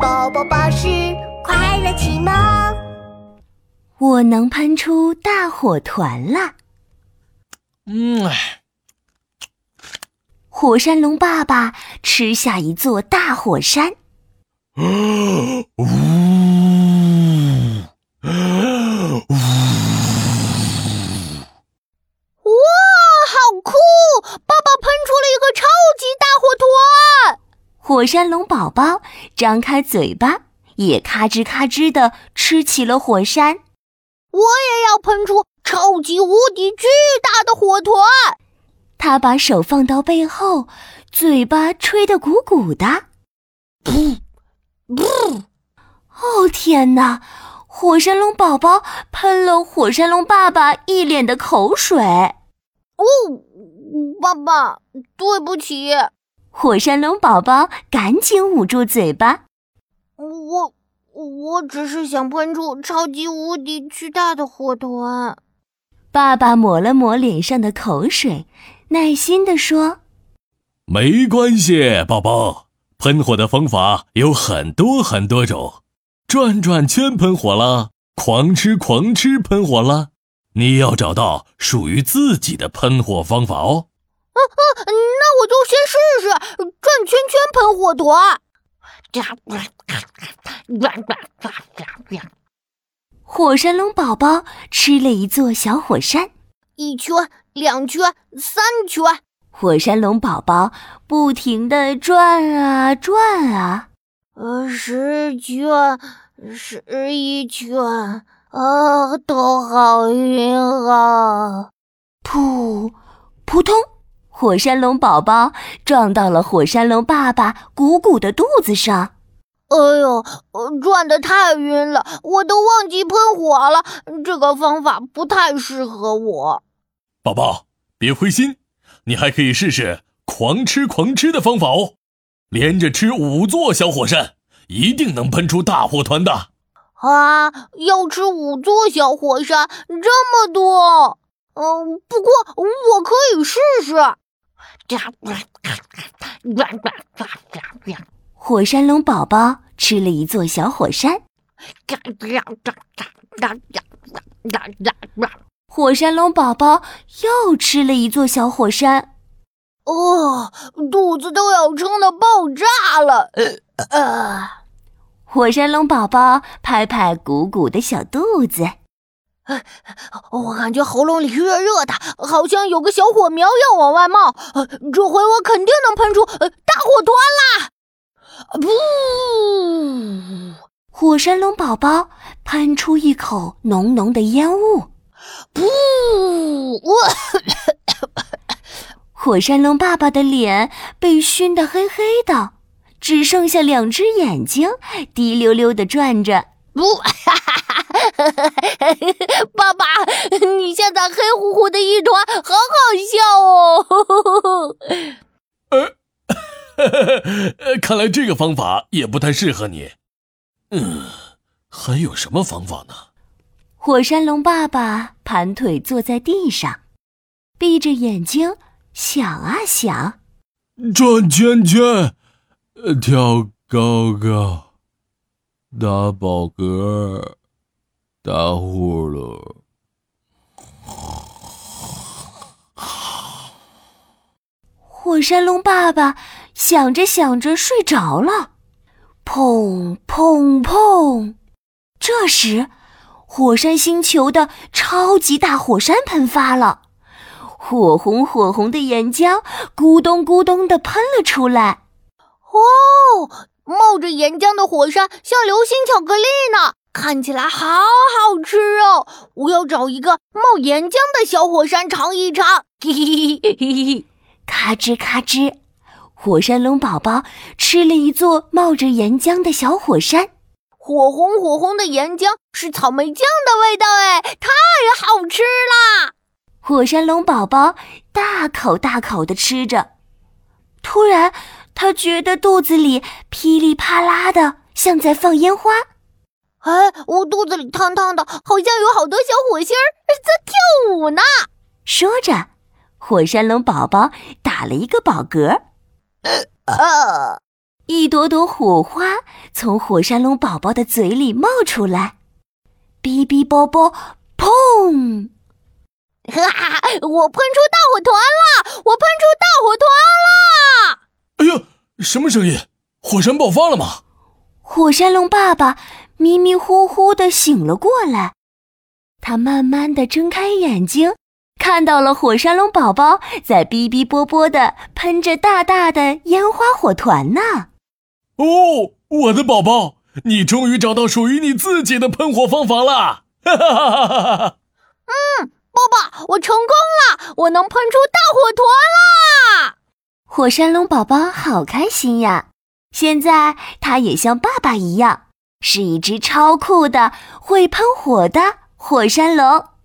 宝宝巴士快乐启蒙。我能喷出大火团了。嗯，火山龙爸爸吃下一座大火山哇，好酷！爸爸喷出了一个超级大火团。火山龙宝宝张开嘴巴，也咔吱咔吱地吃起了火山。我也要喷出超级无敌巨大的火团！他把手放到背后，嘴巴吹得鼓鼓的。噗噗！哦天哪！火山龙宝宝喷了火山龙爸爸一脸的口水。哦，爸爸，对不起。火山龙宝宝赶紧捂住嘴巴。我我只是想喷出超级无敌巨大的火团。爸爸抹了抹脸上的口水，耐心地说：“没关系，宝宝，喷火的方法有很多很多种，转转圈喷火啦，狂吃狂吃喷火啦，你要找到属于自己的喷火方法哦。”啊啊！就先试试转圈圈喷火团。火山龙宝宝吃了一座小火山，一圈、两圈、三圈。火山龙宝宝不停地转啊转啊，呃，十圈、十一圈，啊，头好晕啊！噗，扑通。火山龙宝宝撞到了火山龙爸爸鼓鼓的肚子上，哎呦，转的太晕了，我都忘记喷火了。这个方法不太适合我。宝宝，别灰心，你还可以试试狂吃狂吃的方法哦，连着吃五座小火山，一定能喷出大火团的。啊，要吃五座小火山，这么多？嗯，不过我可以试试。火山龙宝宝吃了一座小火山，火山龙宝宝又吃了一座小火山，哦，肚子都要撑得爆炸了！呃，火山龙宝宝拍拍鼓鼓的小肚子。我感觉喉咙里热热的，好像有个小火苗要往外冒。这回我肯定能喷出大火团啦！不！火山龙宝宝喷出一口浓浓的烟雾。噗！火山龙爸爸的脸被熏得黑黑的，只剩下两只眼睛滴溜溜的转着。不！爸爸，你现在黑乎乎的一团，好好笑哦！呃，看来这个方法也不太适合你。嗯，还有什么方法呢？火山龙爸爸盘腿坐在地上，闭着眼睛想啊想，转圈圈，跳高高，打饱嗝。打呼噜，火山龙爸爸想着想着睡着了，砰砰砰！这时，火山星球的超级大火山喷发了，火红火红的岩浆咕咚咕咚的喷了出来。哦，冒着岩浆的火山像流星巧克力呢。看起来好好吃哦！我要找一个冒岩浆的小火山尝一尝。嘿嘿嘿嘿嘿！咔吱咔吱，火山龙宝宝吃了一座冒着岩浆的小火山。火红火红的岩浆是草莓酱的味道，哎，太好吃啦！火山龙宝宝大口大口的吃着，突然他觉得肚子里噼里啪啦的，像在放烟花。哎，我肚子里烫烫的，好像有好多小火星儿在跳舞呢。说着，火山龙宝宝打了一个饱嗝。呃，一朵朵火花从火山龙宝宝的嘴里冒出来，哔哔啵啵，砰！哈哈！我喷出大火团了！我喷出大火团了！哎呀，什么声音？火山爆发了吗？火山龙爸爸迷迷糊糊的醒了过来，他慢慢的睁开眼睛，看到了火山龙宝宝在哔哔啵啵的喷着大大的烟花火团呢。哦，我的宝宝，你终于找到属于你自己的喷火方法了！哈哈哈哈哈哈！嗯，爸爸，我成功了，我能喷出大火团啦！火山龙宝宝好开心呀！现在它也像爸爸一样，是一只超酷的会喷火的火山龙。